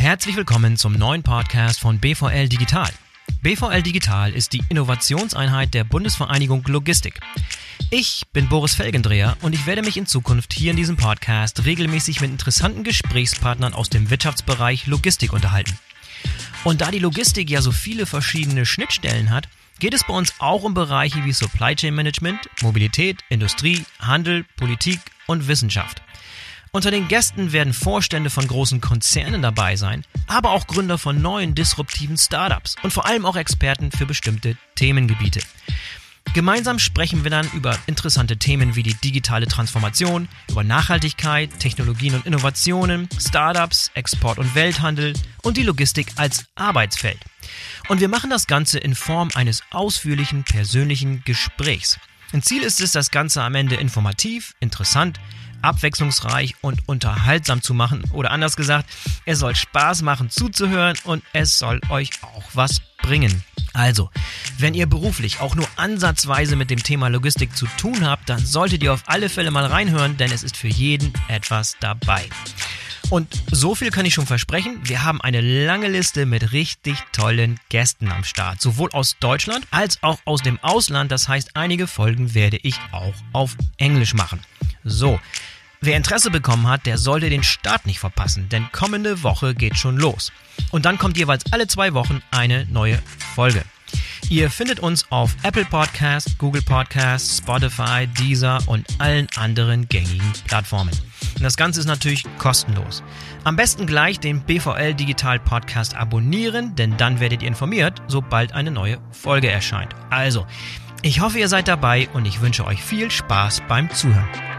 Herzlich willkommen zum neuen Podcast von BVL Digital. BVL Digital ist die Innovationseinheit der Bundesvereinigung Logistik. Ich bin Boris Felgendreher und ich werde mich in Zukunft hier in diesem Podcast regelmäßig mit interessanten Gesprächspartnern aus dem Wirtschaftsbereich Logistik unterhalten. Und da die Logistik ja so viele verschiedene Schnittstellen hat, geht es bei uns auch um Bereiche wie Supply Chain Management, Mobilität, Industrie, Handel, Politik und Wissenschaft. Unter den Gästen werden Vorstände von großen Konzernen dabei sein, aber auch Gründer von neuen disruptiven Startups und vor allem auch Experten für bestimmte Themengebiete. Gemeinsam sprechen wir dann über interessante Themen wie die digitale Transformation, über Nachhaltigkeit, Technologien und Innovationen, Startups, Export und Welthandel und die Logistik als Arbeitsfeld. Und wir machen das Ganze in Form eines ausführlichen persönlichen Gesprächs. Ein Ziel ist es, das Ganze am Ende informativ, interessant, abwechslungsreich und unterhaltsam zu machen. Oder anders gesagt, es soll Spaß machen zuzuhören und es soll euch auch was bringen. Also, wenn ihr beruflich auch nur ansatzweise mit dem Thema Logistik zu tun habt, dann solltet ihr auf alle Fälle mal reinhören, denn es ist für jeden etwas dabei. Und so viel kann ich schon versprechen. Wir haben eine lange Liste mit richtig tollen Gästen am Start. Sowohl aus Deutschland als auch aus dem Ausland. Das heißt, einige Folgen werde ich auch auf Englisch machen. So. Wer Interesse bekommen hat, der sollte den Start nicht verpassen, denn kommende Woche geht schon los. Und dann kommt jeweils alle zwei Wochen eine neue Folge. Ihr findet uns auf Apple Podcasts, Google Podcasts, Spotify, Deezer und allen anderen gängigen Plattformen. Und das Ganze ist natürlich kostenlos. Am besten gleich den BVL Digital Podcast abonnieren, denn dann werdet ihr informiert, sobald eine neue Folge erscheint. Also, ich hoffe, ihr seid dabei und ich wünsche euch viel Spaß beim Zuhören.